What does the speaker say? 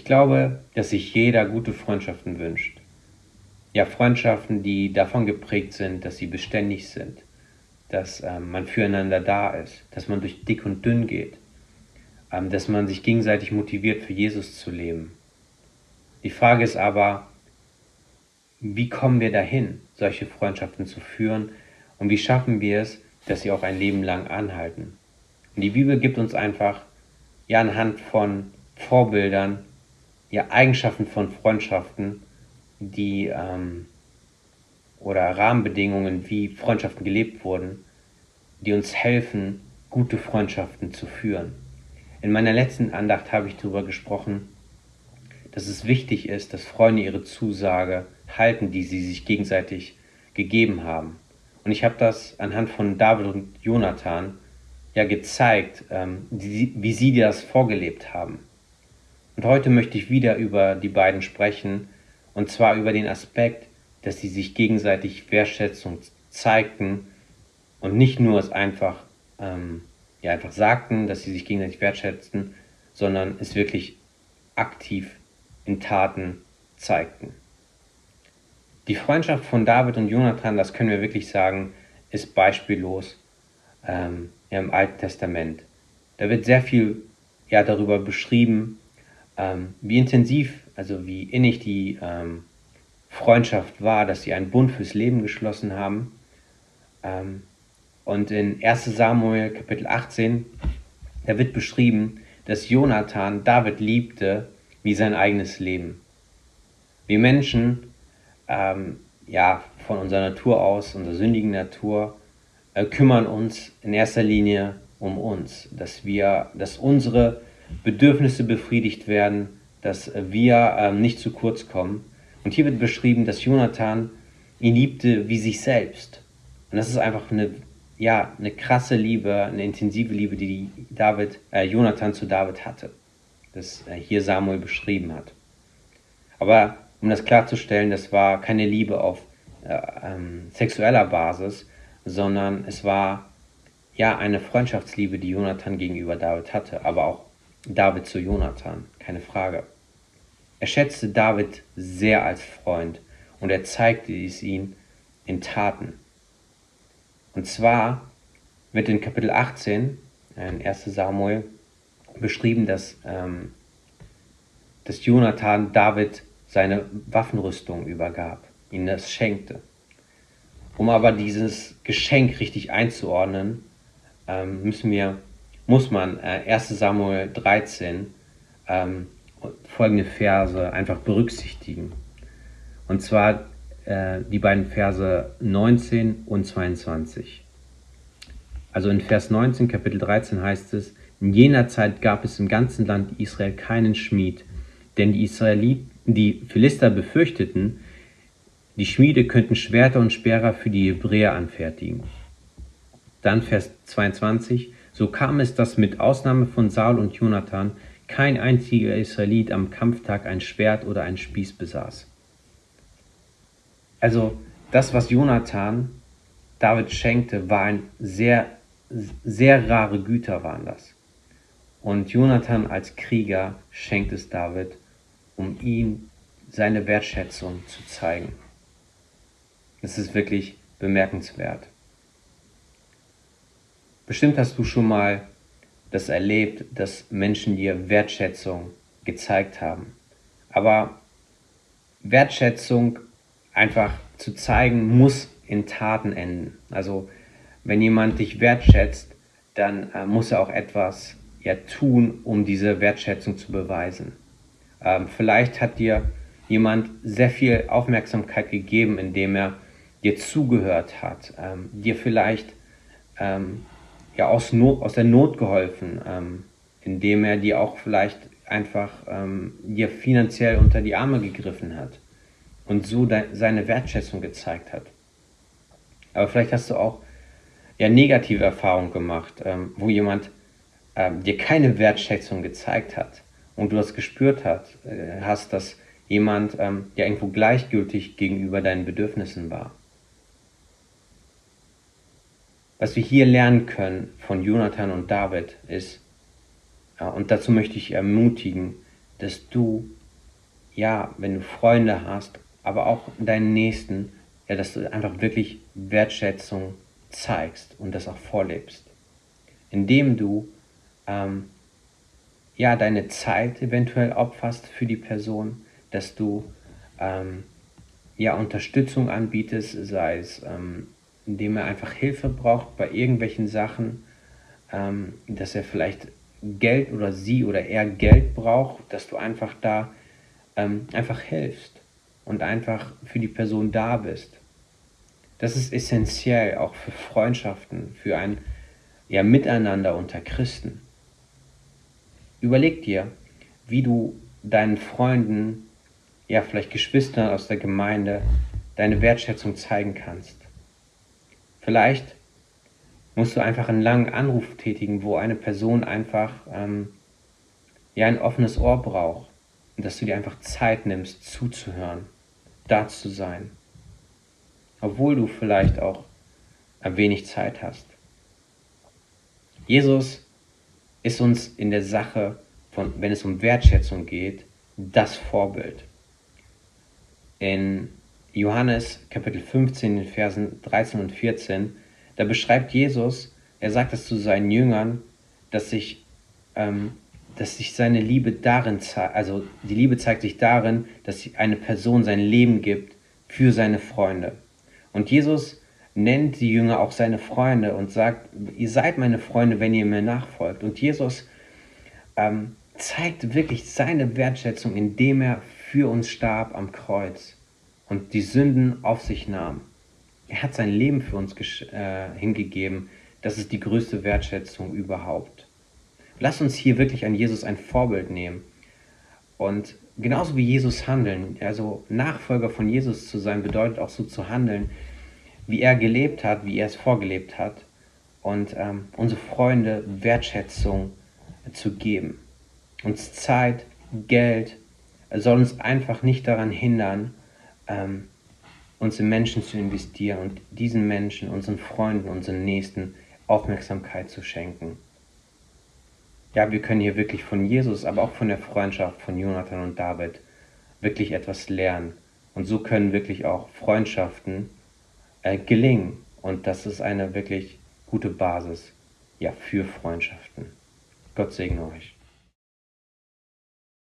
Ich glaube, dass sich jeder gute Freundschaften wünscht. Ja, Freundschaften, die davon geprägt sind, dass sie beständig sind, dass ähm, man füreinander da ist, dass man durch dick und dünn geht, ähm, dass man sich gegenseitig motiviert, für Jesus zu leben. Die Frage ist aber, wie kommen wir dahin, solche Freundschaften zu führen und wie schaffen wir es, dass sie auch ein Leben lang anhalten? Und die Bibel gibt uns einfach ja anhand von Vorbildern, ja Eigenschaften von Freundschaften, die ähm, oder Rahmenbedingungen, wie Freundschaften gelebt wurden, die uns helfen, gute Freundschaften zu führen. In meiner letzten Andacht habe ich darüber gesprochen, dass es wichtig ist, dass Freunde ihre Zusage halten, die sie sich gegenseitig gegeben haben. Und ich habe das anhand von David und Jonathan ja gezeigt, ähm, wie, wie sie das vorgelebt haben. Und heute möchte ich wieder über die beiden sprechen, und zwar über den Aspekt, dass sie sich gegenseitig Wertschätzung zeigten und nicht nur es einfach, ähm, ja, einfach sagten, dass sie sich gegenseitig wertschätzten, sondern es wirklich aktiv in Taten zeigten. Die Freundschaft von David und Jonathan, das können wir wirklich sagen, ist beispiellos ähm, im Alten Testament. Da wird sehr viel ja, darüber beschrieben, ähm, wie intensiv, also wie innig die ähm, Freundschaft war, dass sie einen Bund fürs Leben geschlossen haben. Ähm, und in 1 Samuel Kapitel 18, da wird beschrieben, dass Jonathan David liebte wie sein eigenes Leben. Wir Menschen, ähm, ja, von unserer Natur aus, unserer sündigen Natur, äh, kümmern uns in erster Linie um uns, dass wir, dass unsere Bedürfnisse befriedigt werden, dass wir ähm, nicht zu kurz kommen. Und hier wird beschrieben, dass Jonathan ihn liebte wie sich selbst. Und das ist einfach eine, ja, eine krasse Liebe, eine intensive Liebe, die David, äh, Jonathan zu David hatte. Das äh, hier Samuel beschrieben hat. Aber um das klarzustellen, das war keine Liebe auf äh, ähm, sexueller Basis, sondern es war ja eine Freundschaftsliebe, die Jonathan gegenüber David hatte, aber auch David zu Jonathan, keine Frage. Er schätzte David sehr als Freund und er zeigte es ihm in Taten. Und zwar wird in Kapitel 18, in 1 Samuel, beschrieben, dass, ähm, dass Jonathan David seine Waffenrüstung übergab, ihm das schenkte. Um aber dieses Geschenk richtig einzuordnen, ähm, müssen wir muss man äh, 1 Samuel 13 ähm, folgende Verse einfach berücksichtigen. Und zwar äh, die beiden Verse 19 und 22. Also in Vers 19, Kapitel 13 heißt es, in jener Zeit gab es im ganzen Land Israel keinen Schmied, denn die Israeliten, die Philister befürchteten, die Schmiede könnten Schwerter und Speere für die Hebräer anfertigen. Dann Vers 22, so kam es, dass mit Ausnahme von Saul und Jonathan kein einziger Israelit am Kampftag ein Schwert oder ein Spieß besaß. Also das, was Jonathan David schenkte, war ein sehr, sehr rare Güter waren das. Und Jonathan als Krieger schenkt es David, um ihm seine Wertschätzung zu zeigen. Das ist wirklich bemerkenswert. Bestimmt hast du schon mal das erlebt, dass Menschen dir Wertschätzung gezeigt haben. Aber Wertschätzung einfach zu zeigen, muss in Taten enden. Also wenn jemand dich wertschätzt, dann äh, muss er auch etwas ja, tun, um diese Wertschätzung zu beweisen. Ähm, vielleicht hat dir jemand sehr viel Aufmerksamkeit gegeben, indem er dir zugehört hat, ähm, dir vielleicht ähm, ja aus, Not, aus der Not geholfen, ähm, indem er dir auch vielleicht einfach ähm, dir finanziell unter die Arme gegriffen hat und so de seine Wertschätzung gezeigt hat. Aber vielleicht hast du auch ja negative Erfahrungen gemacht, ähm, wo jemand ähm, dir keine Wertschätzung gezeigt hat und du das gespürt hat, äh, hast, dass jemand ähm, ja irgendwo gleichgültig gegenüber deinen Bedürfnissen war. Was wir hier lernen können von Jonathan und David ist, und dazu möchte ich ermutigen, dass du, ja, wenn du Freunde hast, aber auch deinen Nächsten, ja, dass du einfach wirklich Wertschätzung zeigst und das auch vorlebst. Indem du ähm, ja deine Zeit eventuell opferst für die Person, dass du ähm, ja Unterstützung anbietest, sei es ähm, indem er einfach Hilfe braucht bei irgendwelchen Sachen, ähm, dass er vielleicht Geld oder sie oder er Geld braucht, dass du einfach da ähm, einfach hilfst und einfach für die Person da bist. Das ist essentiell auch für Freundschaften, für ein ja, Miteinander unter Christen. Überleg dir, wie du deinen Freunden, ja vielleicht Geschwistern aus der Gemeinde, deine Wertschätzung zeigen kannst. Vielleicht musst du einfach einen langen Anruf tätigen, wo eine Person einfach ähm, ja ein offenes Ohr braucht und dass du dir einfach Zeit nimmst, zuzuhören, da zu sein, obwohl du vielleicht auch ein wenig Zeit hast. Jesus ist uns in der Sache, von, wenn es um Wertschätzung geht, das Vorbild. In Johannes Kapitel 15, in Versen 13 und 14, da beschreibt Jesus, er sagt es zu seinen Jüngern, dass sich, ähm, dass sich seine Liebe darin zeigt, also die Liebe zeigt sich darin, dass eine Person sein Leben gibt für seine Freunde. Und Jesus nennt die Jünger auch seine Freunde und sagt, ihr seid meine Freunde, wenn ihr mir nachfolgt. Und Jesus ähm, zeigt wirklich seine Wertschätzung, indem er für uns starb am Kreuz und die Sünden auf sich nahm. Er hat sein Leben für uns äh, hingegeben. Das ist die größte Wertschätzung überhaupt. Lass uns hier wirklich an Jesus ein Vorbild nehmen. Und genauso wie Jesus handeln, also Nachfolger von Jesus zu sein, bedeutet auch so zu handeln, wie er gelebt hat, wie er es vorgelebt hat. Und ähm, unsere Freunde Wertschätzung zu geben. Uns Zeit, Geld soll uns einfach nicht daran hindern, ähm, uns in Menschen zu investieren und diesen Menschen, unseren Freunden, unseren Nächsten Aufmerksamkeit zu schenken. Ja, wir können hier wirklich von Jesus, aber auch von der Freundschaft von Jonathan und David wirklich etwas lernen. Und so können wirklich auch Freundschaften äh, gelingen. Und das ist eine wirklich gute Basis ja, für Freundschaften. Gott segne euch.